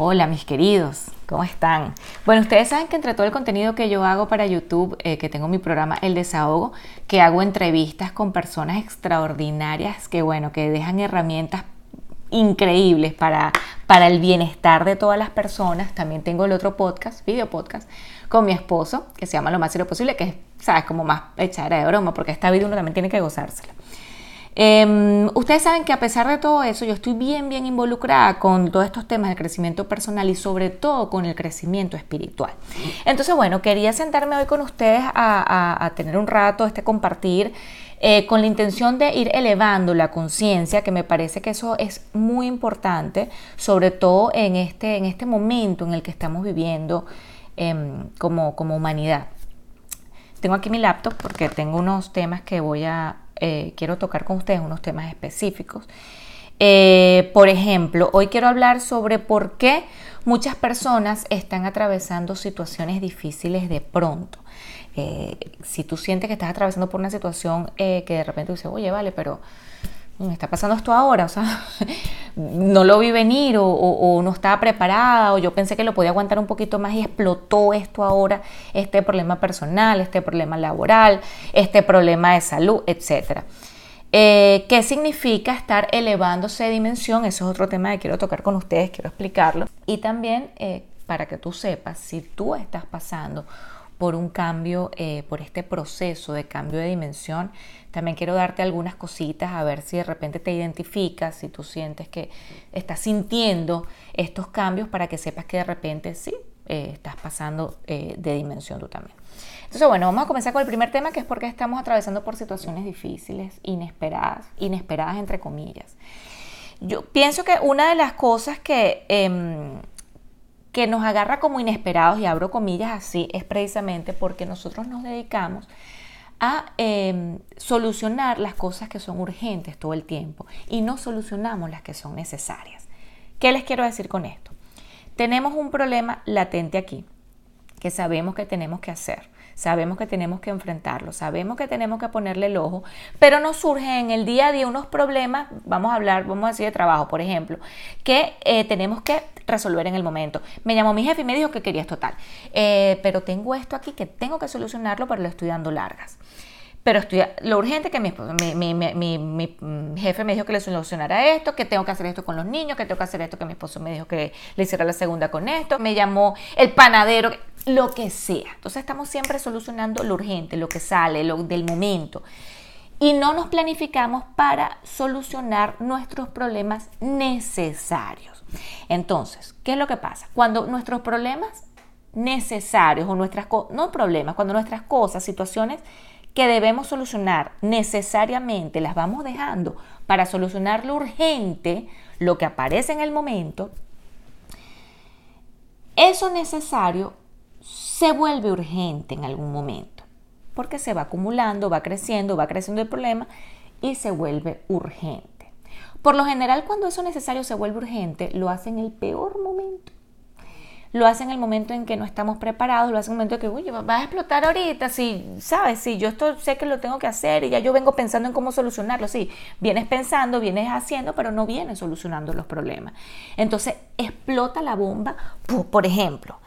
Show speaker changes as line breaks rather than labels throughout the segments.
Hola mis queridos, ¿cómo están? Bueno, ustedes saben que entre todo el contenido que yo hago para YouTube, eh, que tengo mi programa El Desahogo, que hago entrevistas con personas extraordinarias que, bueno, que dejan herramientas increíbles para, para el bienestar de todas las personas. También tengo el otro podcast, video podcast, con mi esposo, que se llama Lo más serio posible, que es, sabes, como más echadera de broma, porque esta vida uno también tiene que gozársela. Em, ustedes saben que a pesar de todo eso, yo estoy bien, bien involucrada con todos estos temas de crecimiento personal y sobre todo con el crecimiento espiritual. Entonces, bueno, quería sentarme hoy con ustedes a, tener un rato, este compartir. Eh, con la intención de ir elevando la conciencia, que me parece que eso es muy importante, sobre todo en este, en este momento en el que estamos viviendo em, como, como humanidad. Tengo aquí mi laptop porque tengo unos temas que voy a eh, quiero tocar con ustedes unos temas específicos. Eh, por ejemplo, hoy quiero hablar sobre por qué muchas personas están atravesando situaciones difíciles de pronto. Eh, si tú sientes que estás atravesando por una situación que de repente dices, oye, vale, pero me está pasando esto ahora, o sea, no lo vi venir o, no estaba preparada o yo pensé que lo podía aguantar un poquito más y explotó esto ahora, este problema personal, este problema laboral, este problema de salud, etc. Eh, ¿Qué significa estar elevándose de dimensión? Eso es otro tema que quiero tocar con ustedes, quiero explicarlo. Y también eh, para que tú sepas si tú estás pasando por un cambio, eh, por este proceso de cambio de dimensión. También quiero darte algunas cositas a ver si de repente te identificas, si tú sientes que estás sintiendo estos cambios para que sepas que de repente sí, eh, estás pasando eh, de dimensión tú también. Entonces, bueno, vamos a comenzar con el primer tema, que es porque estamos atravesando por situaciones difíciles, inesperadas, inesperadas entre comillas. Yo pienso que una de las cosas que em, que nos agarra como inesperados, y abro comillas así, es precisamente porque nosotros nos dedicamos a em, solucionar las cosas que son urgentes todo el tiempo y no solucionamos las que son necesarias. ¿Qué les quiero decir con esto? Tenemos un problema latente aquí que sabemos que tenemos que hacer sabemos que tenemos que enfrentarlo, sabemos que tenemos que ponerle el ojo, pero nos surgen en el día a día unos problemas, vamos a hablar, vamos a decir de trabajo, por ejemplo, que eh, tenemos que resolver en el momento. Me llamó mi jefe y me dijo que quería esto tal, eh, pero tengo esto aquí que tengo que solucionarlo, pero lo estoy dando largas pero estoy, lo urgente que mi, mi, jefe me dijo que le solucionara esto, que tengo que hacer esto con los niños, que tengo que hacer esto, que mi esposo me dijo que le hiciera la segunda con esto, me llamó el panadero, lo que sea. Entonces estamos siempre solucionando lo urgente, lo que sale, lo del momento. Y no nos planificamos para solucionar nuestros problemas necesarios. Entonces, ¿qué es lo que pasa? Cuando nuestros problemas necesarios o nuestras no problemas, cuando nuestras cosas, situaciones que debemos solucionar necesariamente las vamos dejando para solucionar lo urgente, lo que aparece en el momento, eso necesario se vuelve urgente en algún momento, porque se va acumulando, va creciendo, va creciendo el problema y se vuelve urgente. Por lo general, cuando eso necesario se vuelve urgente, lo hace en el peor momento. Lo hace en el momento en que no estamos preparados, lo hace en el momento en que, uy, va a explotar ahorita, si, ¿sabes? Si yo esto sé que lo tengo que hacer y ya yo vengo pensando en cómo solucionarlo, sí, vienes pensando, vienes haciendo, pero no vienes solucionando los problemas. Entonces, explota la bomba, por ejemplo,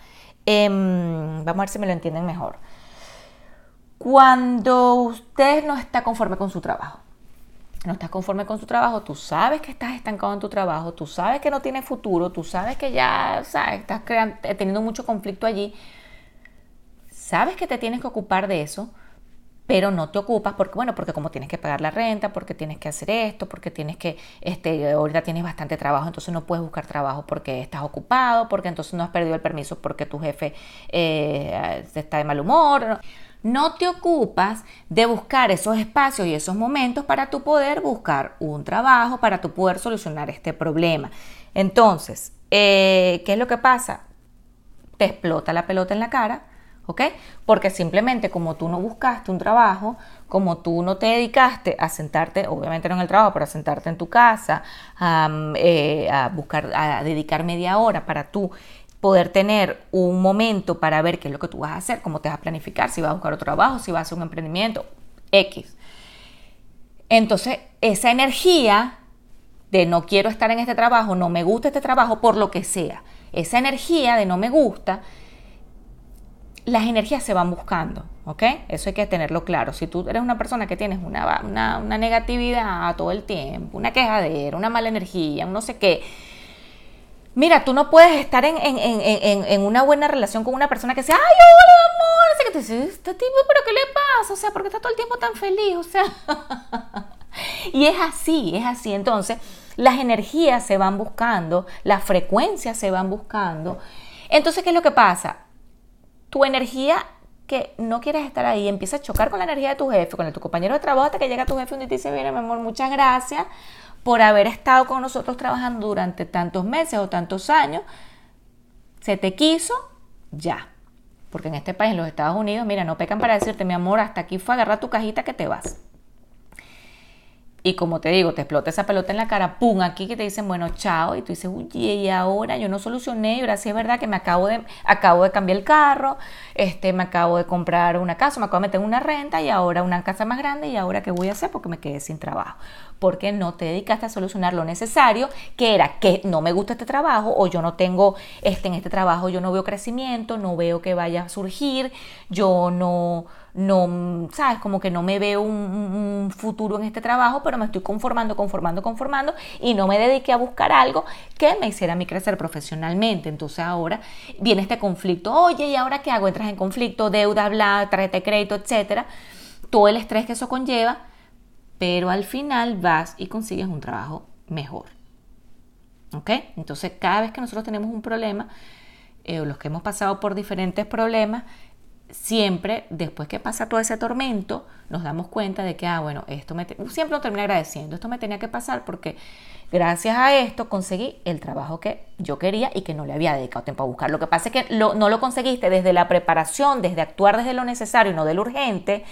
Em, vamos a ver si me lo entienden mejor. Cuando usted no está conforme con su trabajo, no estás conforme con su trabajo, tú sabes que estás estancado en tu trabajo, tú sabes que no tienes futuro, tú sabes que ya estás teniendo mucho conflicto allí, sabes que te tienes que ocupar de eso, pero no te ocupas porque, bueno, porque como tienes que pagar la renta, porque tienes que hacer esto, porque tienes que, este, ahorita tienes bastante trabajo, entonces no puedes buscar trabajo porque estás ocupado, porque entonces no has perdido el permiso porque tu jefe eh, está de mal humor. No te ocupas de buscar esos espacios y esos momentos para tu poder buscar un trabajo, para tu poder solucionar este problema. Entonces, eh, ¿qué es lo que pasa? Te explota la pelota en la cara ¿ok? Porque simplemente como tú no buscaste un trabajo, como tú no te dedicaste a sentarte, obviamente no en el trabajo, pero a sentarte en tu casa, eh, a, buscar, a dedicar media hora para tú poder tener un momento para ver qué es lo que tú vas a hacer, cómo te vas a planificar, si vas a buscar otro trabajo, si vas a hacer un emprendimiento, X. Entonces, esa energía de no quiero estar en este trabajo, no me gusta este trabajo, por lo que sea, esa energía de no me gusta, las energías se van buscando, ¿ok? Eso hay que tenerlo claro. Si tú eres una persona que tienes una, una, negatividad todo el tiempo, una quejadera, una mala energía, un no sé qué, Mira, tú no puedes estar en, en, en, en, una buena relación con una persona que sea, ay, hola, amor, así que te dice, este tipo, pero ¿qué le pasa? O sea, ¿por qué está todo el tiempo tan feliz? O sea, y es así, es así. Entonces, las energías se van buscando, las frecuencias se van buscando. Entonces, ¿qué es lo que pasa? Tu energía que no quieres estar ahí empieza a chocar con la energía de tu jefe, con el, tu compañero de trabajo, hasta que llega tu jefe y te dice, mira, mi amor, muchas gracias por haber estado con nosotros trabajando durante tantos meses o tantos años. Se te quiso, ya. Porque en este país, en los Estados Unidos, mira, no pecan para decirte, mi amor, hasta aquí fue agarrar tu cajita que te vas. Y como te digo, te explota esa pelota en la cara, pum, aquí que te dicen, bueno, chao, y tú dices, uy, y ahora yo no solucioné, y ahora sí es verdad que me acabo de, acabo de cambiar el carro, este, me acabo de comprar una casa, me acabo de meter una renta, y ahora una casa más grande, y ahora qué voy a hacer porque me quedé sin trabajo. Porque no te dedicaste a solucionar lo necesario, que era que no me gusta este trabajo, o yo no tengo, este, en este trabajo yo no veo crecimiento, no veo que vaya a surgir, yo no no, sabes, como que no me veo un, futuro en este trabajo, pero me estoy conformando, conformando, conformando y no me dediqué a buscar algo que me hiciera a mí crecer profesionalmente. Entonces ahora viene este conflicto, oye, ¿y ahora qué hago? Entras en conflicto, deuda, bla, tarjeta de crédito, etcétera, todo el estrés que eso conlleva, pero al final vas y consigues un trabajo mejor. ¿Ok? Entonces cada vez que nosotros tenemos un problema, eh, o los que hemos pasado por diferentes problemas, siempre, después que pasa todo ese tormento, nos damos cuenta de que, ah, bueno, esto me siempre lo terminé agradeciendo, esto me tenía que pasar porque gracias a esto conseguí el trabajo que yo quería y que no le había dedicado tiempo a buscar. Lo que pasa es que no lo conseguiste desde la preparación, desde actuar desde lo necesario y no de lo urgente.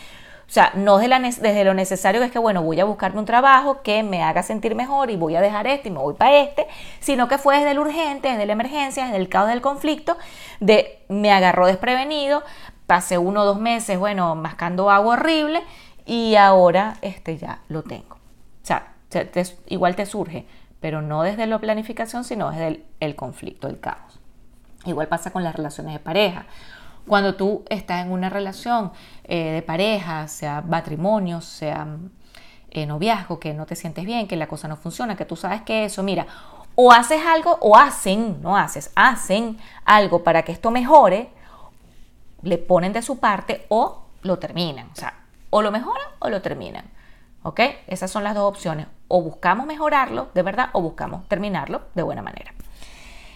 O sea, no desde, lo necesario que es que, bueno, voy a buscarme un trabajo que me haga sentir mejor y voy a dejar este y me voy para este, sino que fue desde lo urgente, desde la emergencia, desde el caos del conflicto, de me agarró desprevenido, pasé uno o dos meses, bueno, mascando agua horrible y ahora este ya lo tengo. O sea, igual te surge, pero no desde la planificación, sino desde el, conflicto, el caos. Igual pasa con las relaciones de pareja. Cuando tú estás en una relación eh, de pareja, sea matrimonio, sea eh, noviazgo, que no te sientes bien, que la cosa no funciona, que tú sabes que eso, mira, o haces algo o hacen, no haces, hacen algo para que esto mejore, le ponen de su parte o lo terminan. O sea, o lo mejoran o lo terminan. ¿Ok? Esas son las dos opciones. O buscamos mejorarlo de verdad o buscamos terminarlo de buena manera.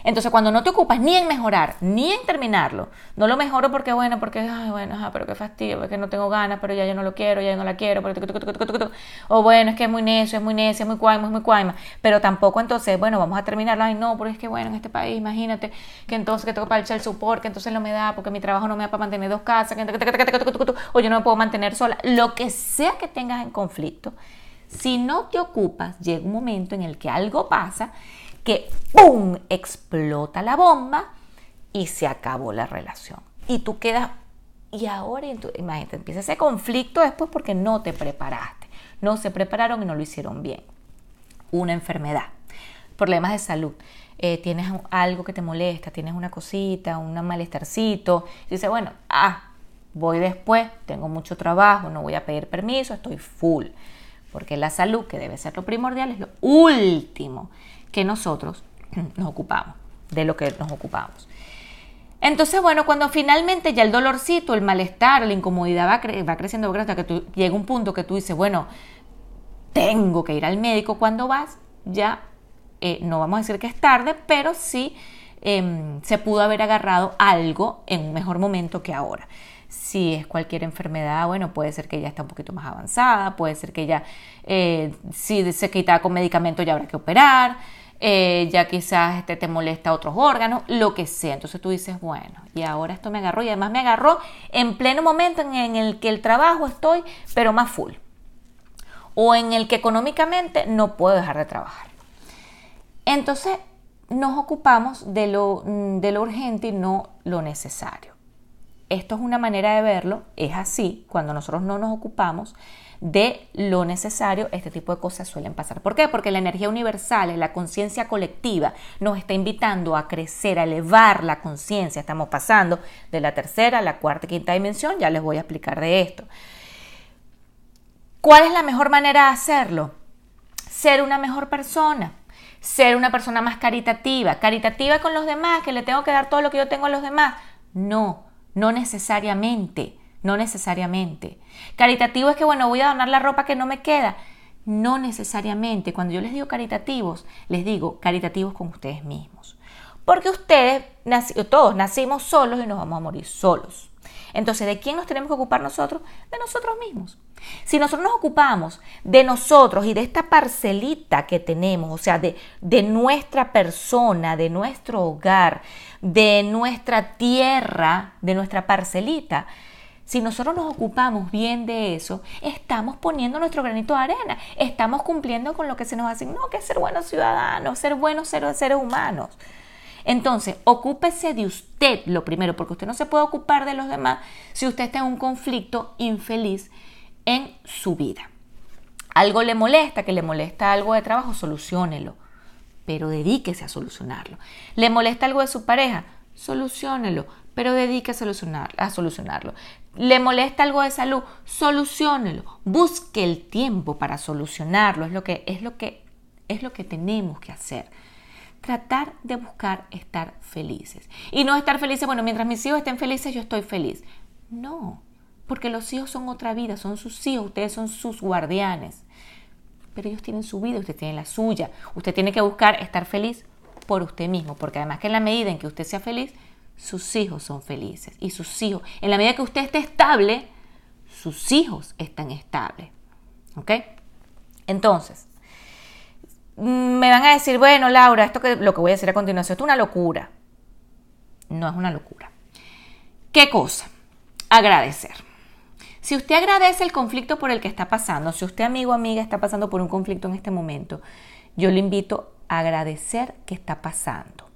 Entonces, cuando no te ocupas ni en mejorar, ni en terminarlo, no lo mejoro porque, bueno, porque, ay, bueno, pero qué fastidio, porque no tengo ganas, pero ya yo no lo quiero, ya yo no la quiero, pero, o bueno, es que es muy necio, es muy necio, es muy cuaima, es muy cuaima, pero tampoco entonces, bueno, vamos a terminarlo, ay, no, porque es que, bueno, en este país, imagínate, que entonces que tengo para echar el support, que entonces no me da, porque mi trabajo no me da para mantener dos casas, o yo no me puedo mantener sola, lo que sea que tengas en conflicto, si no te ocupas, llega un momento en el que algo pasa que ¡pum! explota la bomba y se acabó la relación. Y tú quedas, y ahora, imagínate, empieza ese conflicto después porque no te preparaste. No se prepararon y no lo hicieron bien. Una enfermedad, problemas de salud. Eh, tienes algo que te molesta, tienes una cosita, un malestarcito. Y dices, bueno, ah, voy después, tengo mucho trabajo, no voy a pedir permiso, estoy full. Porque la salud, que debe ser lo primordial, es lo último que nosotros nos ocupamos, de lo que nos ocupamos. Entonces, bueno, cuando finalmente ya el dolorcito, el malestar, la incomodidad va, va creciendo, hasta que tú, llega un punto que tú dices, bueno, tengo que ir al médico cuando vas, ya eh, no vamos a decir que es tarde, pero sí em, se pudo haber agarrado algo en un mejor momento que ahora. Si es cualquier enfermedad, bueno, puede ser que ya está un poquito más avanzada, puede ser que ya, eh, si se quita con medicamento ya habrá que operar, eh, ya quizás este, te molesta otros órganos, lo que sea. Entonces tú dices, bueno, y ahora esto me agarró y además me agarró en pleno momento en el que el trabajo estoy, pero más full. O en el que económicamente no puedo dejar de trabajar. Entonces nos ocupamos de lo, de lo urgente y no lo necesario. Esto es una manera de verlo, es así, cuando nosotros no nos ocupamos de lo necesario, este tipo de cosas suelen pasar. ¿Por qué? Porque la energía universal, la conciencia colectiva, nos está invitando a crecer, a elevar la conciencia. Estamos pasando de la tercera la cuarta y quinta dimensión, ya les voy a explicar de esto. ¿Cuál es la mejor manera de hacerlo? Ser una mejor persona ser una persona más caritativa, caritativa con los demás, que le tengo que dar todo lo que yo tengo a los demás. No, no necesariamente, no necesariamente. Caritativo es que, bueno, voy a donar la ropa que no me queda. No necesariamente. Cuando yo les digo caritativos, les digo caritativos con ustedes mismos. Porque ustedes, todos nacimos solos y nos vamos a morir solos. Entonces, ¿de quién nos tenemos que ocupar nosotros? De nosotros mismos. Si nosotros nos ocupamos de nosotros y de esta parcelita que tenemos, o sea, de, de nuestra persona, de nuestro hogar, de nuestra tierra, de nuestra parcelita, si nosotros nos ocupamos bien de eso, estamos poniendo nuestro granito de arena, estamos cumpliendo con lo que se nos asignó, que es ser buenos ciudadanos, ser buenos seres humanos. Entonces, ocúpese de usted lo primero, porque usted no se puede ocupar de los demás si usted está en un conflicto infeliz en su vida. Algo le molesta, que le molesta algo de trabajo, solucionelo, pero dedíquese a solucionarlo. ¿Le molesta algo de su pareja? Solucionelo, pero dedíquese a, a solucionarlo. ¿Le molesta algo de salud? Solucionelo. Busque el tiempo para solucionarlo. Es lo que, es lo que, es lo que tenemos que hacer tratar de buscar estar felices. Y no estar felices, bueno, mientras mis hijos estén felices, yo estoy feliz. No, porque los hijos son otra vida, son sus hijos, ustedes son sus guardianes. Pero ellos tienen su vida, usted tiene la suya. Usted tiene que buscar estar feliz por usted mismo, porque además que en la medida en que usted sea feliz, sus hijos son felices. Y sus hijos, en la medida que usted esté estable, sus hijos están estables. ¿Ok? Entonces, me van a decir, bueno, Laura, esto que lo que voy a decir a continuación es una locura. No es una locura. ¿Qué cosa? Agradecer. Si usted agradece el conflicto por el que está pasando, si usted amigo o amiga está pasando por un conflicto en este momento, yo le invito a agradecer que está pasando.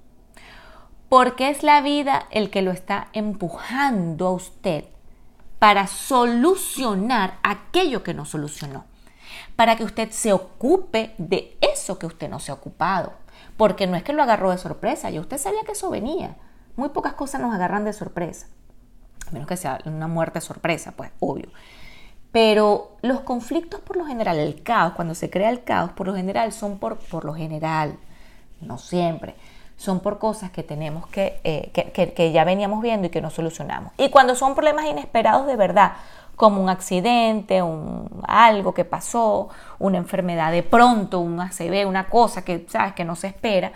Porque es la vida el que lo está empujando a usted para solucionar aquello que no solucionó para que usted se ocupe de eso que usted no se ha ocupado. Porque no es que lo agarró de sorpresa, ya usted sabía que eso venía. Muy pocas cosas nos agarran de sorpresa. A menos que sea una muerte sorpresa, pues obvio. Pero los conflictos por lo general, el caos, cuando se crea el caos, por lo general son por, por lo general, no siempre, son por cosas que tenemos que, eh, que, que ya veníamos viendo y que no solucionamos. Y cuando son problemas inesperados de verdad, como un accidente, un, algo que pasó, una enfermedad de pronto, un ACV, una cosa que sabes que no se espera.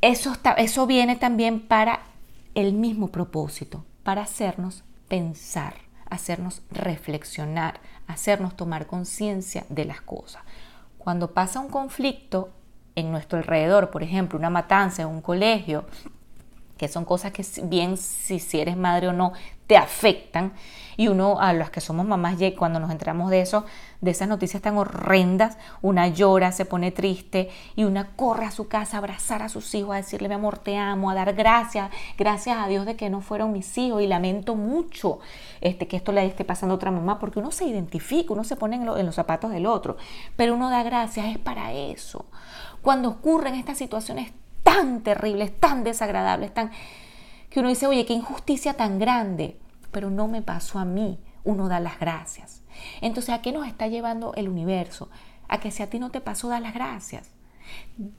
Eso, eso viene también para el mismo propósito, para hacernos pensar, hacernos reflexionar, hacernos tomar conciencia de las cosas. Cuando pasa un conflicto en nuestro alrededor, por ejemplo, una matanza en un colegio, que son cosas que bien si, eres madre o no te afectan y uno a las que somos mamás cuando nos enteramos de eso de esas noticias tan horrendas una llora se pone triste y una corre a su casa a abrazar a sus hijos a decirle mi amor te amo a dar gracias gracias a Dios de que no fueron mis hijos y lamento mucho este que esto le esté pasando a otra mamá porque uno se identifica uno se pone en los zapatos del otro pero uno da gracias es para eso cuando ocurren estas situaciones tan terribles, tan desagradables, tan que uno dice, oye, qué injusticia tan grande, pero no me pasó a mí. Uno da las gracias. Entonces, ¿a qué nos está llevando el universo? A que si a ti no te pasó, da las gracias.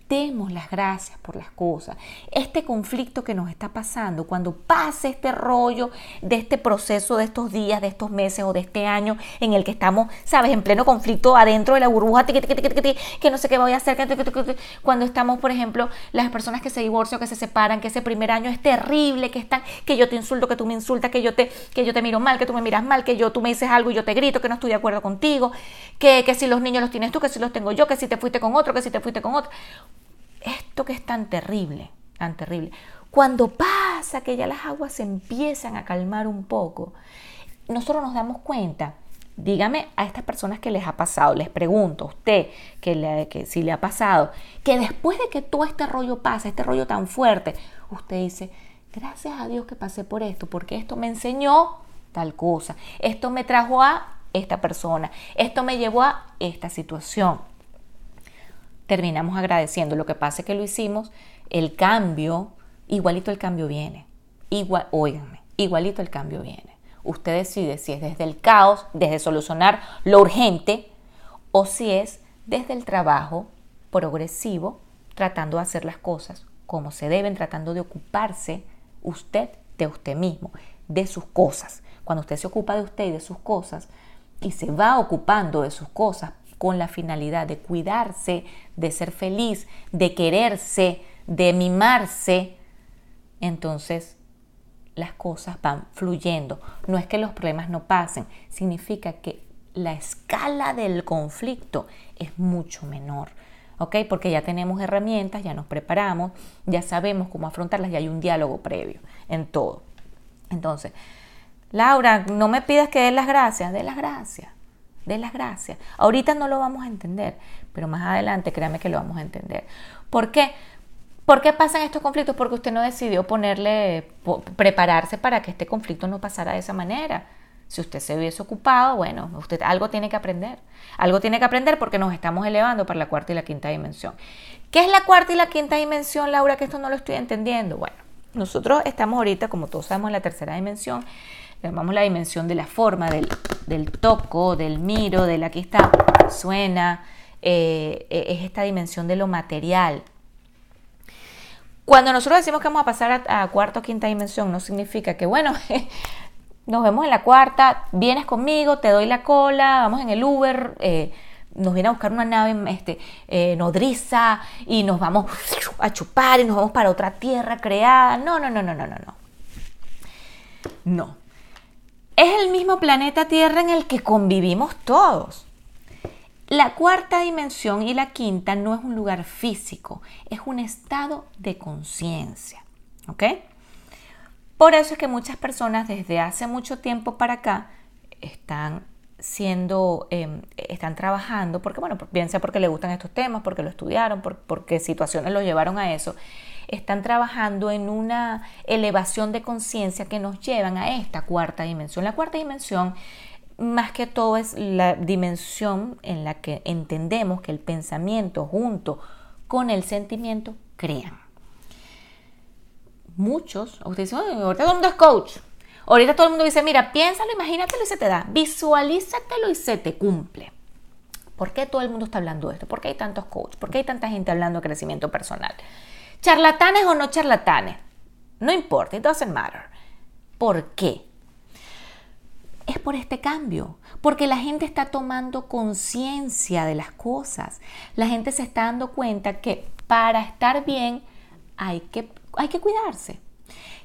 Demos las gracias por las cosas. Este conflicto que nos está pasando, cuando pase este rollo de este proceso de estos días, de estos meses o de este año en el que estamos, sabes, en pleno conflicto adentro de la burbuja, que no sé qué voy a hacer, cuando estamos, por ejemplo, las personas que se divorcian, que se separan, que ese primer año es terrible, que están, que yo te insulto, que tú me insultas, que yo te, que yo te miro mal, que tú me miras mal, que yo tú me dices algo y yo te grito, que no estoy de acuerdo contigo, que, que si los niños los tienes tú, que si los tengo yo, que si te fuiste con otro, que si te fuiste con otro. Esto que es tan terrible, tan terrible. Cuando pasa que ya las aguas se empiezan a calmar un poco, nosotros nos damos cuenta dígame a estas personas que les ha pasado, les pregunto a usted que, que, si le ha pasado, que después de que todo este rollo pasa, este rollo tan fuerte, usted dice, gracias a Dios que pasé por esto, porque esto me enseñó tal cosa, esto me trajo a esta persona, esto me llevó a esta situación. Terminamos agradeciendo. Lo que pasa es que lo hicimos, el cambio, igualito el cambio viene. Igual, óiganme, igualito el cambio viene. Usted decide si es desde el caos, desde solucionar lo urgente, o si es desde el trabajo progresivo, tratando de hacer las cosas como se deben, tratando de ocuparse usted de usted mismo, de sus cosas. Cuando usted se ocupa de usted y de sus cosas y se va ocupando de sus cosas con la finalidad de cuidarse, de ser feliz, de quererse, de mimarse, entonces las cosas van fluyendo. No es que los problemas no pasen, significa que la escala del conflicto es mucho menor. ¿Ok? Porque ya tenemos herramientas, ya nos preparamos, ya sabemos cómo afrontarlas y hay un diálogo previo en todo. Entonces, Laura, no me pidas que dé las gracias, dé las gracias, dé las gracias. Ahorita no lo vamos a entender, pero más adelante créame que lo vamos a entender. ¿Por qué? ¿Por qué pasan estos conflictos? Porque usted no decidió ponerle, prepararse para que este conflicto no pasara de esa manera. Si usted se hubiese ocupado, bueno, usted algo tiene que aprender. Algo tiene que aprender porque nos estamos elevando para la cuarta y la quinta dimensión. ¿Qué es la cuarta y la quinta dimensión, Laura? Que esto no lo estoy entendiendo. Bueno, nosotros estamos ahorita, como todos sabemos, en la tercera dimensión. Llamamos la dimensión de la forma, del, toco, del miro, del aquí está, suena. Eh, es esta dimensión de lo material. Cuando nosotros decimos que vamos a pasar a, cuarta o quinta dimensión, no significa que, bueno, nos vemos en la cuarta, vienes conmigo, te doy la cola, vamos en el Uber, eh, nos viene a buscar una nave este, eh, nodriza y nos vamos a chupar y nos vamos para otra tierra creada. No, no, no, no, no, no, no. No. Es el mismo planeta Tierra en el que convivimos todos. La cuarta dimensión y la quinta no es un lugar físico, es un estado de conciencia. ¿Ok? Por eso es que muchas personas desde hace mucho tiempo para acá están siendo, em, están trabajando, porque bueno, bien sea porque les gustan estos temas, porque lo estudiaron, porque situaciones los llevaron a eso, están trabajando en una elevación de conciencia que nos llevan a esta cuarta dimensión. La cuarta dimensión más que todo es la dimensión en la que entendemos que el pensamiento junto con el sentimiento crean. Muchos, ustedes dicen, ahorita todo el mundo es coach. Ahorita todo el mundo dice, mira, piénsalo, imagínatelo y se te da. Visualízatelo y se te cumple. ¿Por qué todo el mundo está hablando de esto? ¿Por qué hay tantos coaches? ¿Por qué hay tanta gente hablando de crecimiento personal? ¿Charlatanes o no charlatanes? No importa, it doesn't matter. ¿Por qué? es por este cambio, porque la gente está tomando conciencia de las cosas. La gente se está dando cuenta que para estar bien hay que, hay que cuidarse.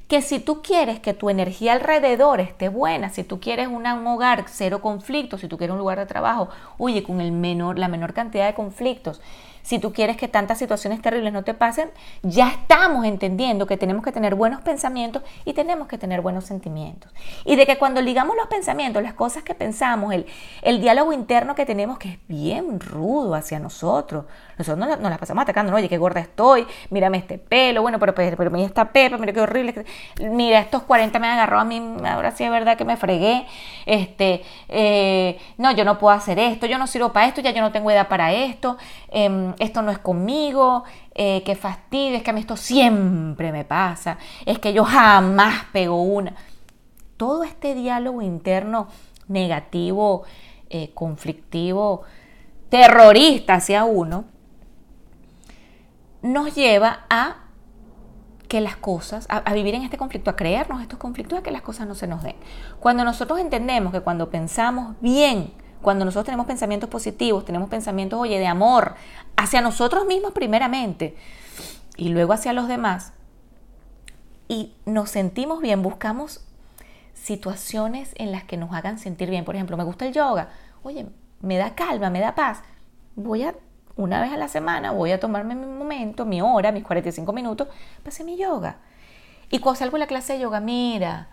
Que si tú quieres que tu energía alrededor esté buena, si tú quieres un hogar cero conflictos, si tú quieres un lugar de trabajo, oye, con el menor, la menor cantidad de conflictos, si tú quieres que tantas situaciones terribles no te pasen, ya estamos entendiendo que tenemos que tener buenos pensamientos y tenemos que tener buenos sentimientos. Y de que cuando ligamos los pensamientos, las cosas que pensamos, el, el diálogo interno que tenemos, que es bien rudo hacia nosotros, nosotros nos, nos las pasamos atacando, oye, qué gorda estoy, mírame este pelo, bueno, pero, pero, pero mira esta pepa, mira qué horrible, mira, estos 40 me agarrado a mí, ahora sí es verdad que me fregué, este, eh, no, yo no puedo hacer esto, yo no sirvo para esto, ya yo no tengo edad para esto. Eh, esto no es conmigo, eh, qué fastidio, es que a mí esto siempre me pasa, es que yo jamás pego una. Todo este diálogo interno negativo, eh, conflictivo, terrorista hacia uno, nos lleva a que las cosas, a, vivir en este conflicto, a creernos estos conflictos, a que las cosas no se nos den. Cuando nosotros entendemos que cuando pensamos bien, cuando nosotros tenemos pensamientos positivos, tenemos pensamientos, oye, de amor, hacia nosotros mismos primeramente y luego hacia los demás, y nos sentimos bien, buscamos situaciones en las que nos hagan sentir bien. Por ejemplo, me gusta el yoga, oye, me da calma, me da paz. Voy a, una vez a la semana, voy a tomarme mi momento, mi hora, mis 45 minutos, para mi yoga. Y cuando salgo a la clase de yoga, mira,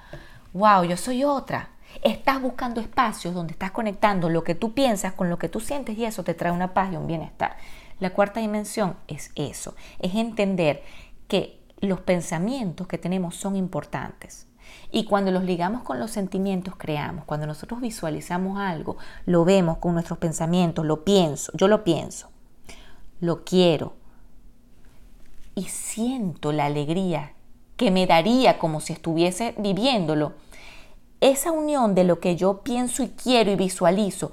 wow, yo soy otra. Estás buscando espacios donde estás conectando lo que tú piensas con lo que tú sientes y eso te trae una paz y un bienestar. La cuarta dimensión es eso, es entender que los pensamientos que tenemos son importantes. Y cuando los ligamos con los sentimientos, creamos. Cuando nosotros visualizamos algo, lo vemos con nuestros pensamientos, lo pienso, yo lo pienso, lo quiero. Y siento la alegría que me daría como si estuviese viviéndolo. Esa unión de lo que yo pienso y quiero y visualizo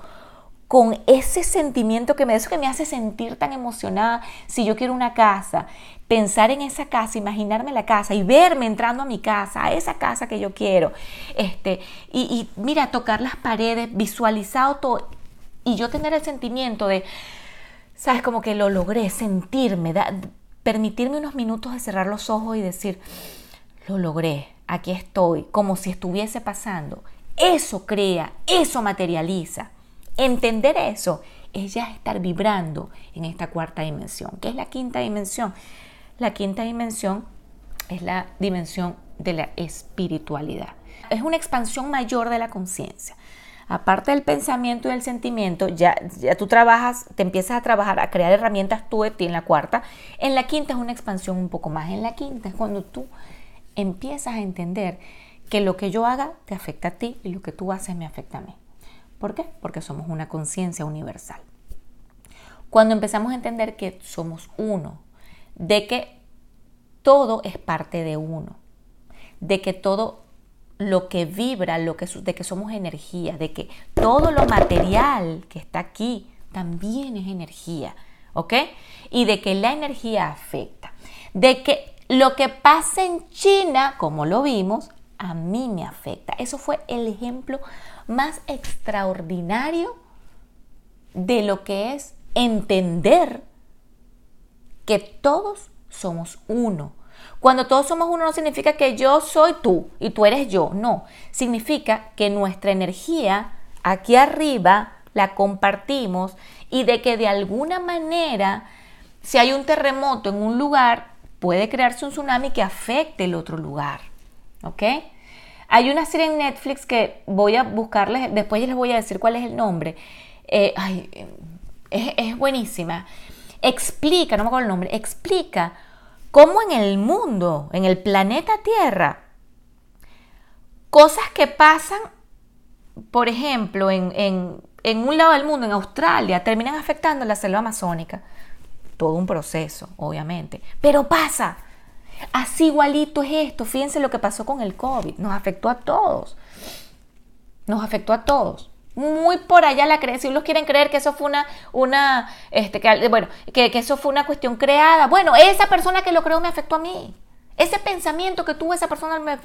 con ese sentimiento que me, eso que me hace sentir tan emocionada. Si yo quiero una casa, pensar en esa casa, imaginarme la casa y verme entrando a mi casa, a esa casa que yo quiero. Este, y, y mira, tocar las paredes, visualizado todo. Y yo tener el sentimiento de, sabes, como que lo logré, sentirme, permitirme unos minutos de cerrar los ojos y decir, lo logré, aquí estoy, como si estuviese pasando. Eso crea, eso materializa. Entender eso es ya estar vibrando en esta cuarta dimensión. ¿Qué es la quinta dimensión? La quinta dimensión es la dimensión de la espiritualidad. Es una expansión mayor de la conciencia. Aparte del pensamiento y del sentimiento, ya, ya tú trabajas, te empiezas a trabajar, a crear herramientas tú de ti en la cuarta. En la quinta es una expansión un poco más. En la quinta es cuando tú empiezas a entender que lo que yo haga te afecta a ti y lo que tú haces me afecta a mí. ¿Por qué? Porque somos una conciencia universal. Cuando empezamos a entender que somos uno, de que todo es parte de uno, de que todo lo que vibra, lo que, de que somos energía, de que todo lo material que está aquí también es energía, ¿ok? Y de que la energía afecta, de que lo que pasa en China, como lo vimos, a mí me afecta. Eso fue el ejemplo más extraordinario de lo que es entender que todos somos uno. Cuando todos somos uno no significa que yo soy tú y tú eres yo, no. Significa que nuestra energía aquí arriba la compartimos y de que de alguna manera, si hay un terremoto en un lugar, puede crearse un tsunami que afecte el otro lugar. ¿Ok? Hay una serie en Netflix que voy a buscarles, después les voy a decir cuál es el nombre. Eh, es, buenísima. Explica, no me acuerdo el nombre, explica cómo en el mundo, en el planeta Tierra, cosas que pasan, por ejemplo, en, en un lado del mundo, en Australia, terminan afectando la selva amazónica. Todo un proceso, obviamente. Pero pasa. Así igualito es esto. Fíjense lo que pasó con el COVID. Nos afectó a todos. Nos afectó a todos. Muy por allá la creencia. Unos quieren creer que eso fue una, una este, bueno, que, eso fue una cuestión creada. Bueno, esa persona que lo creó me afectó a mí. Ese pensamiento que tuvo esa persona me,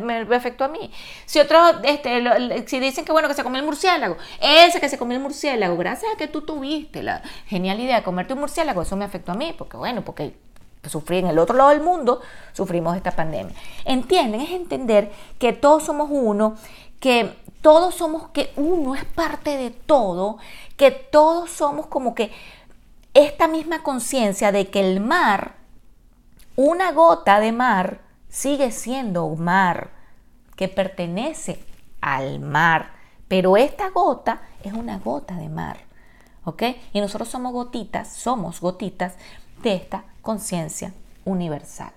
me, afectó a mí. Si otros, este, si dicen que bueno, que se comió el murciélago, ese que se comió el murciélago, gracias a que tú tuviste la genial idea de comerte un murciélago, eso me afectó a mí, porque bueno, porque sufrí en el otro lado del mundo, sufrimos esta pandemia. ¿Entienden? Es entender que todos somos uno, que todos somos, que uno es parte de todo, que todos somos como que esta misma conciencia de que el mar, una gota de mar, sigue siendo un mar que pertenece al mar, pero esta gota es una gota de mar, ¿ok? Y nosotros somos gotitas, somos gotitas de esta conciencia universal.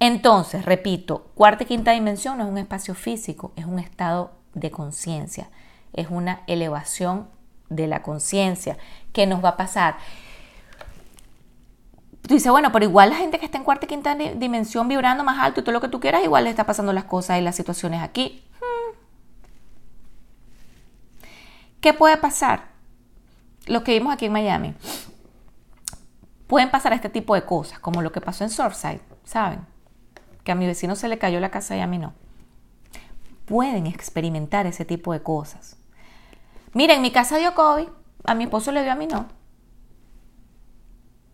Entonces, repito, cuarta y quinta dimensión no es un espacio físico, es un estado de conciencia, es una elevación de la conciencia que nos va a pasar. Tú dices, bueno, pero igual la gente que está en cuarta y quinta dimensión vibrando más alto y todo lo que tú quieras, igual le está pasando las cosas y las situaciones aquí. Hmm. ¿Qué puede pasar? Lo que vimos aquí en Miami pueden pasar este tipo de cosas, como lo que pasó en Surfside, ¿saben? Que a mi vecino se le cayó la casa y a mí no. Pueden experimentar ese tipo de cosas. Miren, mi casa dio COVID, a mi esposo le dio a mí no.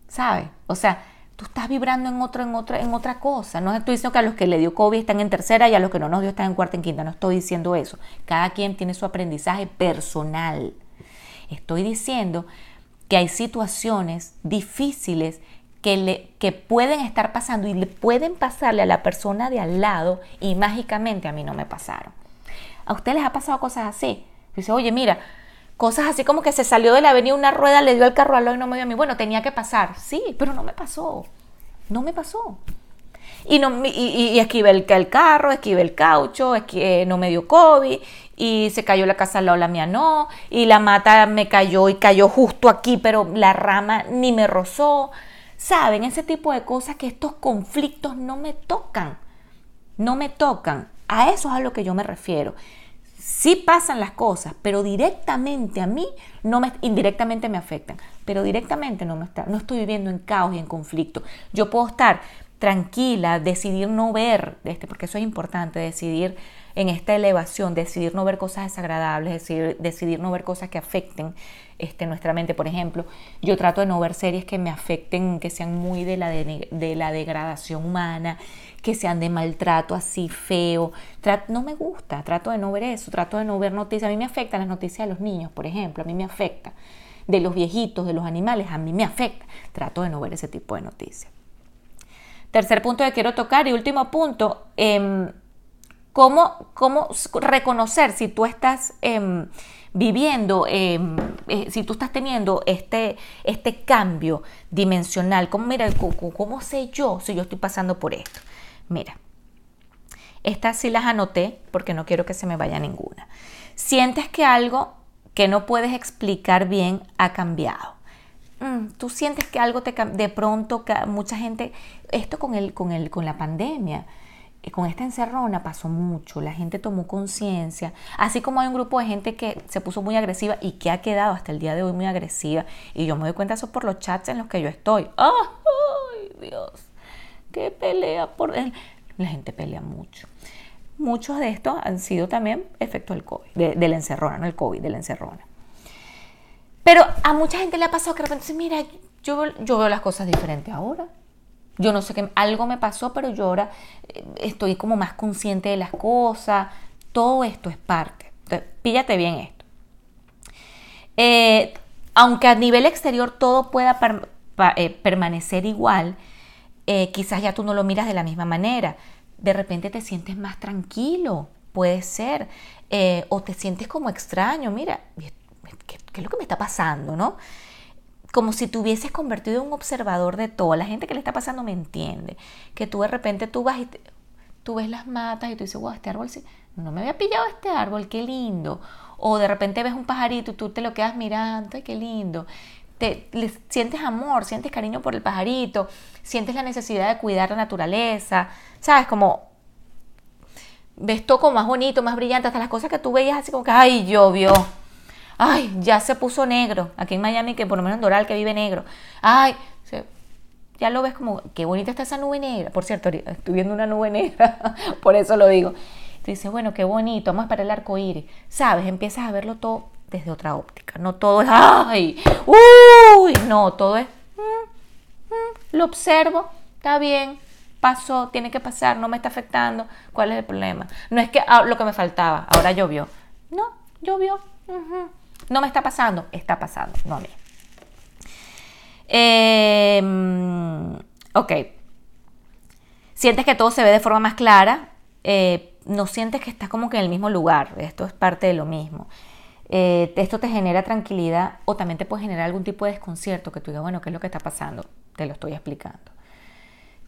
¿Sabes? O sea, tú estás vibrando en otro, en otra, en otra cosa. No estoy diciendo que a los que le dio COVID están en tercera y a los que no nos dio están en cuarta, en quinta. No estoy diciendo eso. Cada quien tiene su aprendizaje personal. Estoy diciendo que hay situaciones difíciles que, le, que pueden estar pasando y le pueden pasarle a la persona de al lado y mágicamente a mí no me pasaron. ¿A ustedes les ha pasado cosas así? Dice, oye, mira, cosas así como que se salió de la avenida una rueda, le dio el carro al lado y no me dio a mí. Bueno, tenía que pasar. Sí, pero no me pasó. No me pasó. Y, no, y, esquivé el, el, carro, esquivé el caucho, esquivé, no me dio COVID, y se cayó la casa al lado, la mía no, y la mata me cayó y cayó justo aquí, pero la rama ni me rozó. ¿Saben? Ese tipo de cosas que estos conflictos no me tocan, no me tocan. A eso es a lo que yo me refiero. Sí pasan las cosas, pero directamente a mí, no me, indirectamente me afectan, pero directamente no, me está, no estoy viviendo en caos y en conflicto. Yo puedo estar tranquila, decidir no ver, este, porque eso es importante, decidir en esta elevación, decidir no ver cosas desagradables, decidir, decidir no ver cosas que afecten este, nuestra mente. Por ejemplo, yo trato de no ver series que me afecten, que sean muy de la, de, la degradación humana, que sean de maltrato así feo. no me gusta, trato de no ver eso, trato de no ver noticias. A mí me afectan las noticias de los niños, por ejemplo, a mí me afecta. De los viejitos, de los animales, a mí me afecta. Trato de no ver ese tipo de noticias. Tercer punto que quiero tocar y último punto, eh, ¿cómo, ¿cómo, reconocer si tú estás em, viviendo, em, eh, si tú estás teniendo este, este cambio dimensional? ¿Cómo, mira, ¿cómo, sé yo si yo estoy pasando por esto? Mira, estas sí las anoté porque no quiero que se me vaya ninguna. Sientes que algo que no puedes explicar bien ha cambiado. Mm, tú sientes que algo te de pronto mucha gente esto con el con el con la pandemia eh, con esta encerrona pasó mucho, la gente tomó conciencia, así como hay un grupo de gente que se puso muy agresiva y que ha quedado hasta el día de hoy muy agresiva, y yo me doy cuenta eso por los chats en los que yo estoy. ¡Ay, Dios! ¡Qué pelea por él! La gente pelea mucho. Muchos de estos han sido también efecto del COVID, de, la encerrona, no el COVID, de la encerrona. Pero a mucha gente le ha pasado que de repente dice, mira, yo, yo veo las cosas diferentes ahora. Yo no sé qué, algo me pasó, pero yo ahora eh, estoy como más consciente de las cosas. Todo esto es parte. Entonces, píllate bien esto. Eh, aunque a nivel exterior todo pueda eh, permanecer igual, quizás ya tú no lo miras de la misma manera. De repente te sientes más tranquilo, puede ser. o te sientes como extraño. Mira, ¿qué, es lo que me está pasando? ¿No? como si te hubieses convertido en un observador de todo. La gente que le está pasando me entiende. Que tú de repente tú vas y tú ves las matas y tú dices, wow, este árbol sí, no me había pillado este árbol, qué lindo. O de repente ves un pajarito y tú te lo quedas mirando, ay, qué lindo. Te, sientes amor, sientes cariño por el pajarito, sientes la necesidad de cuidar la naturaleza, ¿sabes? Como ves todo como más bonito, más brillante, hasta las cosas que tú veías así como que, ay, llovió ay, ya se puso negro, aquí en Miami, que por lo menos en Doral, que vive negro, ay, ya lo ves como, qué bonita está esa nube negra, por cierto, estoy viendo una nube negra, por eso lo digo. Tú dices, bueno, qué bonito, vamos para el arco iris, sabes, empiezas a verlo todo desde otra óptica, no todo es, ay, uy, no, todo es, mm, mm, lo observo, está bien, pasó, tiene que pasar, no me está afectando, ¿cuál es el problema? No es que ah, lo que me faltaba, ahora llovió, no, llovió, no me está pasando, está pasando, no a mí. Em, ok. Sientes que todo se ve de forma más clara. Eh, no sientes que estás como que en el mismo lugar. Esto es parte de lo mismo. Eh, esto te genera tranquilidad o también te puede generar algún tipo de desconcierto que tú digas, bueno, ¿qué es lo que está pasando? Te lo estoy explicando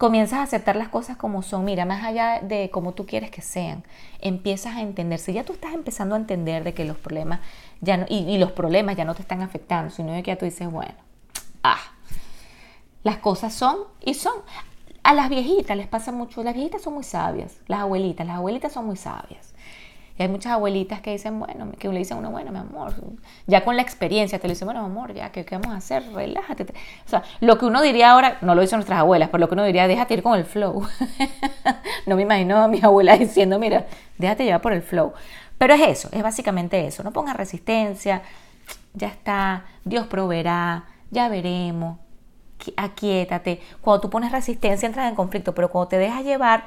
comienzas a aceptar las cosas como son, mira, más allá de cómo tú quieres que sean, empiezas a entender, si ya tú estás empezando a entender de que los problemas ya no, y, los problemas ya no te están afectando, sino de que ya tú dices, bueno, ah, las cosas son y son. A las viejitas les pasa mucho, las viejitas son muy sabias, las abuelitas, las abuelitas son muy sabias. Y hay muchas abuelitas que dicen, bueno, que le dicen a uno, bueno, mi amor, ya con la experiencia te le dicen, bueno, mi amor, ya, ¿qué, vamos a hacer? Relájate. O sea, lo que uno diría ahora, no lo dicen nuestras abuelas, pero lo que uno diría, déjate ir con el flow. no me imagino a mi abuela diciendo, mira, déjate llevar por el flow. Pero es eso, es básicamente eso. No pongas resistencia, ya está, Dios proveerá, ya veremos, aquietate. Cuando tú pones resistencia entras en conflicto, pero cuando te dejas llevar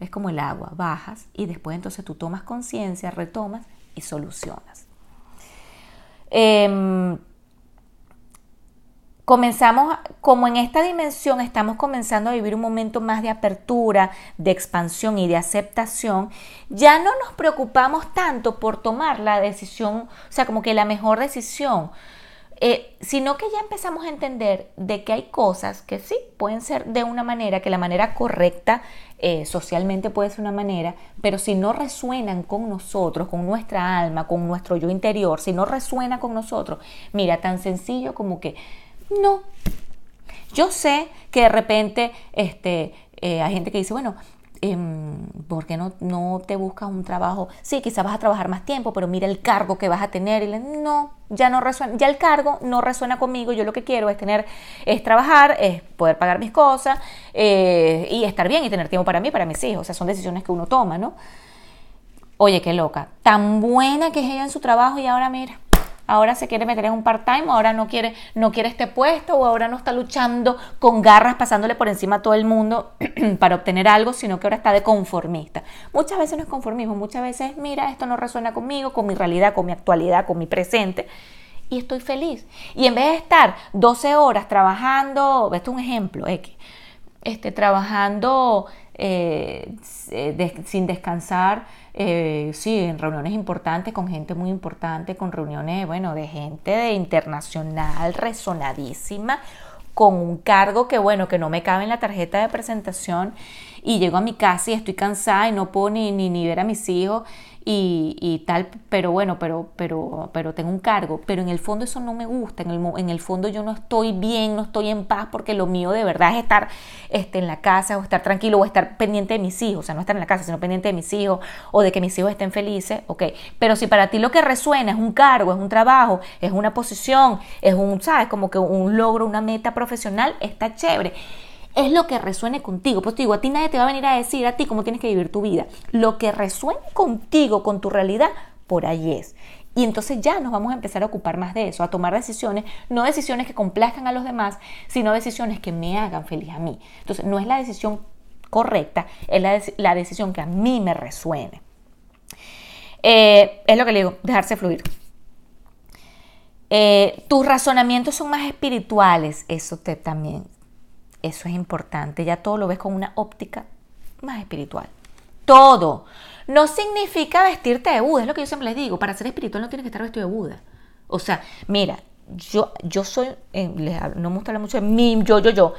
es como el agua, bajas y después entonces tú tomas conciencia, retomas y solucionas. Em, comenzamos, como en esta dimensión estamos comenzando a vivir un momento más de apertura, de expansión y de aceptación, ya no nos preocupamos tanto por tomar la decisión, o sea, como que la mejor decisión. Eh, sino que ya empezamos a entender de que hay cosas que sí pueden ser de una manera, que la manera correcta eh, socialmente puede ser una manera, pero si no resuenan con nosotros, con nuestra alma, con nuestro yo interior, si no resuena con nosotros, mira, tan sencillo como que no. Yo sé que de repente este, eh, hay gente que dice, bueno, Em, ¿por qué no, no te buscas un trabajo? Sí, quizás vas a trabajar más tiempo, pero mira el cargo que vas a tener. Y le, no, ya no resuena, ya el cargo no resuena conmigo. Yo lo que quiero es tener, es trabajar, es poder pagar mis cosas eh, y estar bien y tener tiempo para mí, para mis hijos. O sea, son decisiones que uno toma, ¿no? Oye, qué loca. Tan buena que es ella en su trabajo y ahora mira ahora se quiere meter en un part-time, ahora no quiere, no quiere este puesto, o ahora no está luchando con garras, pasándole por encima a todo el mundo para obtener algo, sino que ahora está de conformista. Muchas veces no es conformismo, muchas veces, mira, esto no resuena conmigo, con mi realidad, con mi actualidad, con mi presente. Y estoy feliz. Y en vez de estar 12 horas trabajando, esto es un ejemplo, X, este, trabajando eh, sin descansar, eh, sí, en reuniones importantes, con gente muy importante, con reuniones, bueno, de gente de internacional, resonadísima, con un cargo que, bueno, que no me cabe en la tarjeta de presentación. Y llego a mi casa y estoy cansada y no puedo ni, ni, ni ver a mis hijos y, tal, pero bueno, pero, pero, pero tengo un cargo, pero en el fondo eso no me gusta, en el, en el fondo yo no estoy bien, no estoy en paz porque lo mío de verdad es estar este, en la casa o estar tranquilo o estar pendiente de mis hijos, o sea, no estar en la casa, sino pendiente de mis hijos o de que mis hijos estén felices, ok, pero si para ti lo que resuena es un cargo, es un trabajo, es una posición, es un, ¿sabes? Como que un logro, una meta profesional, está chévere es lo que resuene contigo. Pues te digo, a ti nadie te va a venir a decir a ti cómo tienes que vivir tu vida. Lo que resuene contigo, con tu realidad, por ahí es. Y entonces ya nos vamos a empezar a ocupar más de eso, a tomar decisiones, no decisiones que complazcan a los demás, sino decisiones que me hagan feliz a mí. Entonces no es la decisión correcta, es la, decisión que a mí me resuene. Eh, es lo que le digo, dejarse fluir. Eh, tus razonamientos son más espirituales, eso te también eso es importante. Ya todo lo ves con una óptica más espiritual. Todo. No significa vestirte de Buda, es lo que yo siempre les digo. Para ser espiritual no tienes que estar vestido de Buda. O sea, mira, yo, yo soy, no me gusta hablar mucho de mí, yo, yo, yo.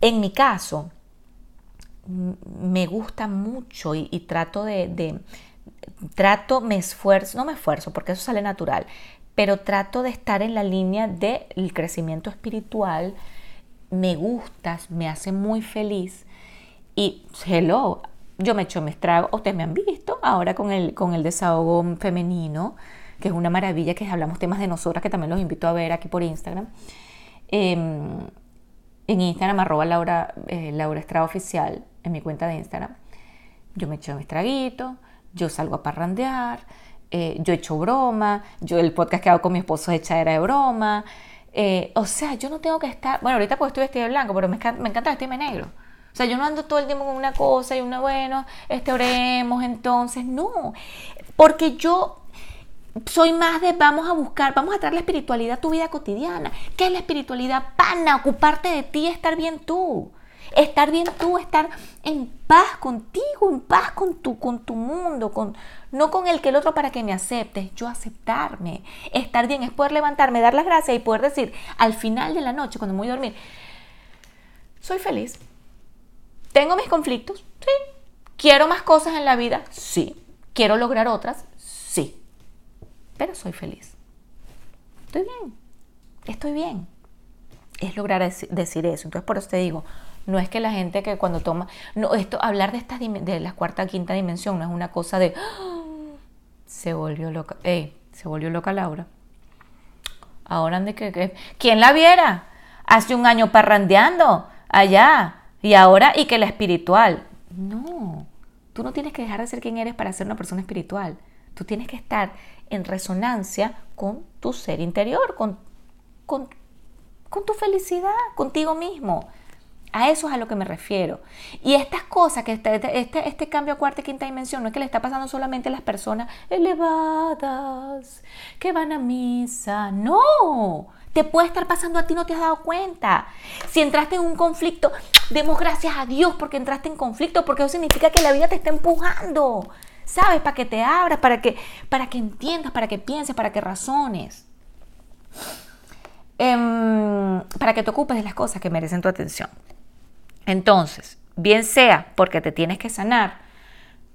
En mi caso, me gusta mucho y, trato de, trato, me esfuerzo, no me esfuerzo porque eso sale natural, pero trato de estar en la línea del crecimiento espiritual, me gustas, me hace muy feliz. Y hello, yo me echo mis tragos, ustedes me han visto ahora con el, con el desahogo femenino, que es una maravilla, que hablamos temas de nosotras, que también los invito a ver aquí por Instagram. Em, en Instagram, arroba Laura, eh, Laura Estrada Oficial, en mi cuenta de Instagram. Yo me echo mis traguitos, yo salgo a parrandear, eh, yo echo broma, yo el podcast que hago con mi esposo es echadera de broma, eh, o sea, yo no tengo que estar, bueno, ahorita pues estoy vestida de blanco, pero me, encanta vestirme negro. O sea, yo no ando todo el tiempo con una cosa y una, bueno, este oremos entonces, no, porque yo soy más de vamos a buscar, vamos a traer la espiritualidad a tu vida cotidiana. ¿Qué es la espiritualidad? Pana, ocuparte de ti, estar bien tú. Estar bien tú, estar en paz contigo, en paz con tu, con tu mundo, con, no con el que el otro para que me acepte, yo aceptarme. Estar bien es poder levantarme, dar las gracias y poder decir al final de la noche, cuando me voy a dormir, soy feliz. ¿Tengo mis conflictos? Sí. ¿Quiero más cosas en la vida? Sí. ¿Quiero lograr otras? Sí. Pero soy feliz. Estoy bien. Estoy bien. Es lograr decir eso. Entonces, por eso te digo, no es que la gente que cuando toma, no, esto, hablar de esta de la cuarta quinta dimensión no es una cosa de ¡Ah! se volvió loca, se volvió loca Laura. Ahora de que, ¿quién la viera? Hace un año parrandeando allá y ahora y que la espiritual. No, tú no tienes que dejar de ser quien eres para ser una persona espiritual. Tú tienes que estar en resonancia con tu ser interior, con, con, con tu felicidad, contigo mismo. A eso es a lo que me refiero. Y estas cosas, que este, este, este, este, cambio a cuarta y quinta dimensión, no es que le está pasando solamente a las personas elevadas, que van a misa. No, te puede estar pasando a ti, no te has dado cuenta. Si entraste en un conflicto, demos gracias a Dios porque entraste en conflicto, porque eso significa que la vida te está empujando. ¿Sabes? Para que te abras, para que, para que entiendas, para que pienses, para que razones. em, para que te ocupes de las cosas que merecen tu atención. Entonces, bien sea porque te tienes que sanar,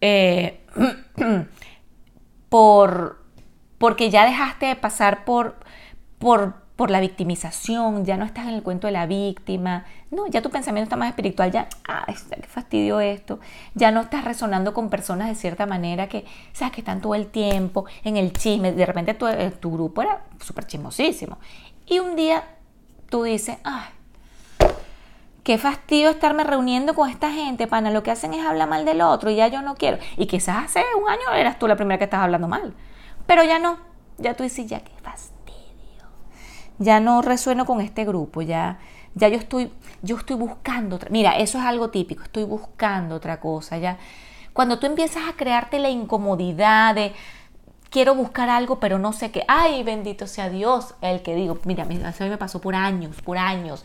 eh, por, porque ya dejaste de pasar por, por, la victimización, ya no estás en el cuento de la víctima, no, ya tu pensamiento está más espiritual, ya, ah, qué fastidio esto, ya no estás resonando con personas de cierta manera que, sabes, que están todo el tiempo en el chisme, de repente tu, eh, tu grupo era súper chismosísimo, y un día tú dices, ay, qué fastidio estarme reuniendo con esta gente, pana, lo que hacen es hablar mal del otro y ya yo no quiero, y quizás hace un año eras tú la primera que estás hablando mal, pero ya no, ya tú dices, ya qué fastidio ya no resueno con este grupo, ya, ya yo estoy, yo estoy buscando otra. Mira, eso es algo típico, estoy buscando otra cosa, ya. Cuando tú empiezas a crearte la incomodidad de quiero buscar algo, pero no sé qué. Ay, bendito sea Dios, el que digo, mira, a mí me pasó por años, por años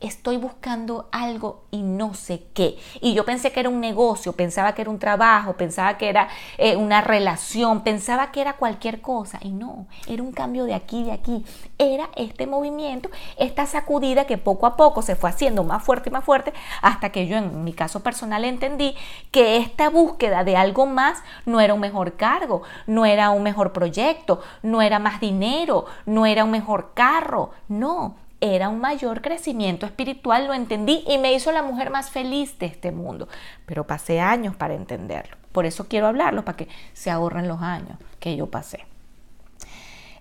estoy buscando algo y no sé qué. Y yo pensé que era un negocio, pensaba que era un trabajo, pensaba que era eh, una relación, pensaba que era cualquier cosa. Y no, era un cambio de aquí, de aquí. Era este movimiento, esta sacudida que poco a poco se fue haciendo más fuerte y más fuerte hasta que yo en mi caso personal entendí que esta búsqueda de algo más no era un mejor cargo, no era un mejor proyecto, no era más dinero, no era un mejor carro, no era un mayor crecimiento espiritual, lo entendí y me hizo la mujer más feliz de este mundo. Pero pasé años para entenderlo. Por eso quiero hablarlo, para que se ahorren los años que yo pasé.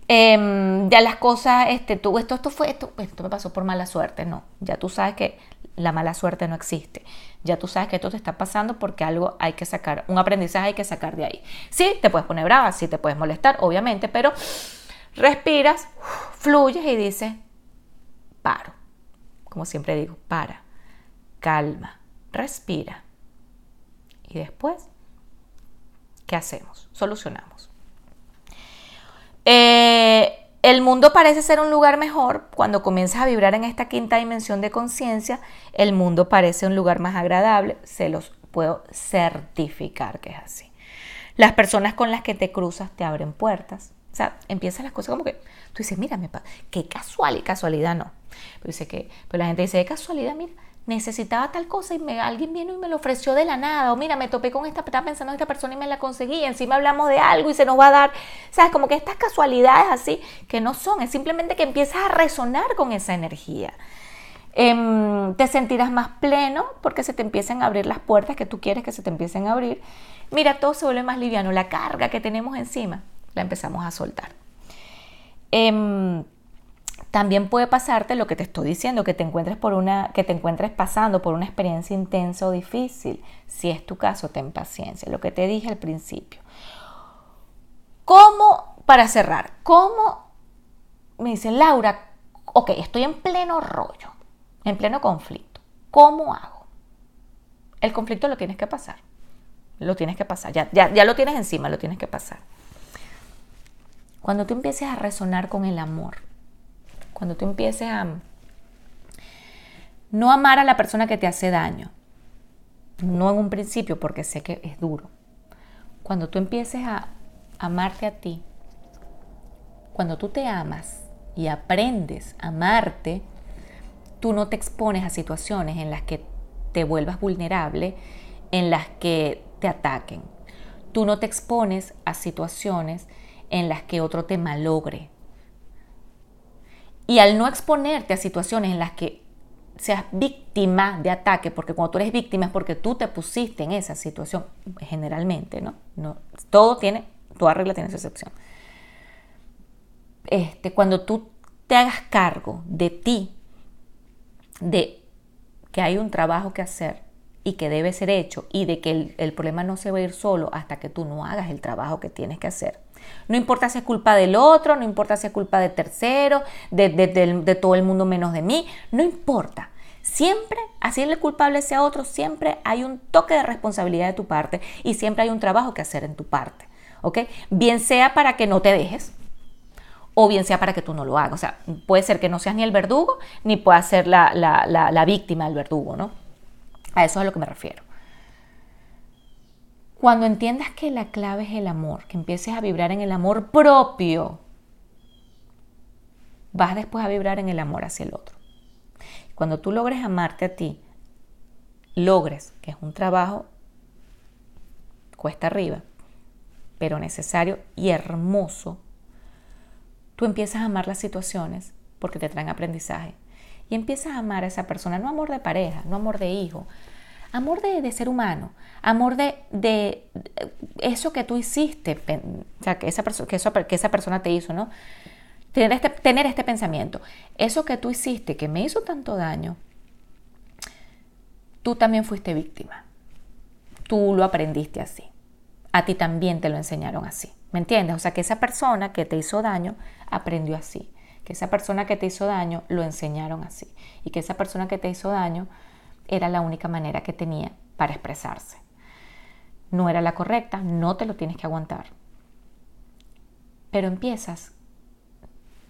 Em, ya las cosas, este, tú, esto, esto fue, esto, esto me pasó por mala suerte, no. Ya tú sabes que la mala suerte no existe. Ya tú sabes que esto te está pasando porque algo hay que sacar, un aprendizaje hay que sacar de ahí. Sí, te puedes poner brava, sí te puedes molestar, obviamente, pero respiras, fluyes y dices, paro. Como siempre digo, para, calma, respira. Y después, ¿qué hacemos? Solucionamos. Eh, el mundo parece ser un lugar mejor cuando comienzas a vibrar en esta quinta dimensión de conciencia. El mundo parece un lugar más agradable. Se los puedo certificar que es así. Las personas con las que te cruzas te abren puertas. O sea, empiezan las cosas como que tú dices, mira, qué casual y casualidad no. Pero, dice que, pero la gente dice, de casualidad, mira, necesitaba tal cosa y me, alguien vino y me lo ofreció de la nada. O mira, me topé con esta, estaba pensando en esta persona y me la conseguí. Encima hablamos de algo y se nos va a dar. ¿Sabes? Como que estas casualidades así que no son. Es simplemente que empiezas a resonar con esa energía. Em, te sentirás más pleno porque se te empiezan a abrir las puertas que tú quieres que se te empiecen a abrir. Mira, todo se vuelve más liviano. La carga que tenemos encima la empezamos a soltar. Em, también puede pasarte lo que te estoy diciendo, que te encuentres por una, que te encuentres pasando por una experiencia intensa o difícil. Si es tu caso, ten paciencia. Lo que te dije al principio. ¿Cómo, para cerrar, cómo me dice Laura, ok, estoy en pleno rollo, en pleno conflicto. ¿Cómo hago? El conflicto lo tienes que pasar. Lo tienes que pasar. Ya, ya, ya lo tienes encima, lo tienes que pasar. Cuando tú empieces a resonar con el amor, cuando tú empieces a no amar a la persona que te hace daño, no en un principio porque sé que es duro, cuando tú empieces a amarte a ti, cuando tú te amas y aprendes a amarte, tú no te expones a situaciones en las que te vuelvas vulnerable, en las que te ataquen. Tú no te expones a situaciones en las que otro te malogre. Y al no exponerte a situaciones en las que seas víctima de ataque, porque cuando tú eres víctima es porque tú te pusiste en esa situación, generalmente, ¿no? no todo tiene, toda regla tiene su excepción. Este, cuando tú te hagas cargo de ti, de que hay un trabajo que hacer y que debe ser hecho y de que el, el problema no se va a ir solo hasta que tú no hagas el trabajo que tienes que hacer, no importa si es culpa del otro, no importa si es culpa de tercero, de, todo el mundo menos de mí, no importa. Siempre, así el culpable sea otro, siempre hay un toque de responsabilidad de tu parte y siempre hay un trabajo que hacer en tu parte. ¿Ok? Bien sea para que no te dejes, o bien sea para que tú no lo hagas. O sea, puede ser que no seas ni el verdugo, ni puedas ser la, víctima del verdugo, ¿no? A eso es a lo que me refiero. Cuando entiendas que la clave es el amor, que empieces a vibrar en el amor propio, vas después a vibrar en el amor hacia el otro. Cuando tú logres amarte a ti, logres, que es un trabajo cuesta arriba, pero necesario y hermoso, tú empiezas a amar las situaciones porque te traen aprendizaje. Y empiezas a amar a esa persona, no amor de pareja, no amor de hijo, amor de, ser humano, amor de, eso que tú hiciste, o sea, que esa, que, que esa persona te hizo, ¿no? Tener este, tener este pensamiento, eso que tú hiciste que me hizo tanto daño, tú también fuiste víctima, tú lo aprendiste así, a ti también te lo enseñaron así, ¿me entiendes? O sea, que esa persona que te hizo daño aprendió así, que esa persona que te hizo daño lo enseñaron así, y que esa persona que te hizo daño era la única manera que tenía para expresarse. No era la correcta, no te lo tienes que aguantar. Pero empiezas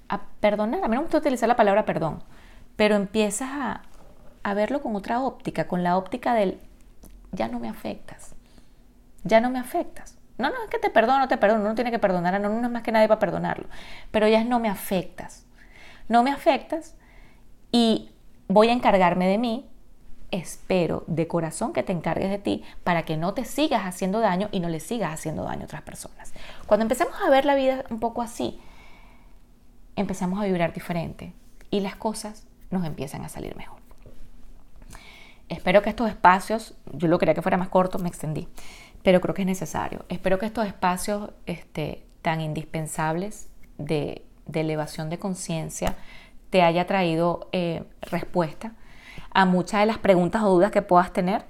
a perdonar. A mí no me gusta utilizar la palabra perdón, pero empiezas a, a verlo con otra óptica, con la óptica del ya no me afectas. Ya no me afectas. No, no, es que te perdono, no te perdono, no tiene que perdonar, no, no es más que nadie para perdonarlo. Pero ya no me afectas. No me afectas y voy a encargarme de mí espero de corazón que te encargues de ti para que no te sigas haciendo daño y no le sigas haciendo daño a otras personas. Cuando empezamos a ver la vida un poco así, empezamos a vibrar diferente y las cosas nos empiezan a salir mejor. Espero que estos espacios, yo lo quería que fuera más corto, me extendí, pero creo que es necesario. Espero que estos espacios este, tan indispensables de, elevación de conciencia te haya traído eh, respuesta a muchas de las preguntas o dudas que puedas tener.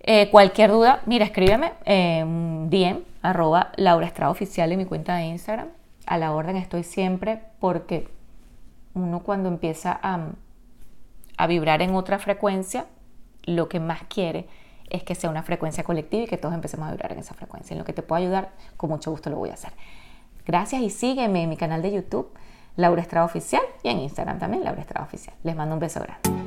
Eh, cualquier duda, mira, escríbeme en DM, arroba Laura Estrada Oficial en mi cuenta de Instagram. A la orden estoy siempre porque uno cuando empieza a, a vibrar en otra frecuencia, lo que más quiere es que sea una frecuencia colectiva y que todos empecemos a vibrar en esa frecuencia. En lo que te pueda ayudar, con mucho gusto lo voy a hacer. Gracias y sígueme en mi canal de YouTube, Laura Estrada Oficial, y en Instagram también, Laura Estrada Oficial. Les mando un beso grande.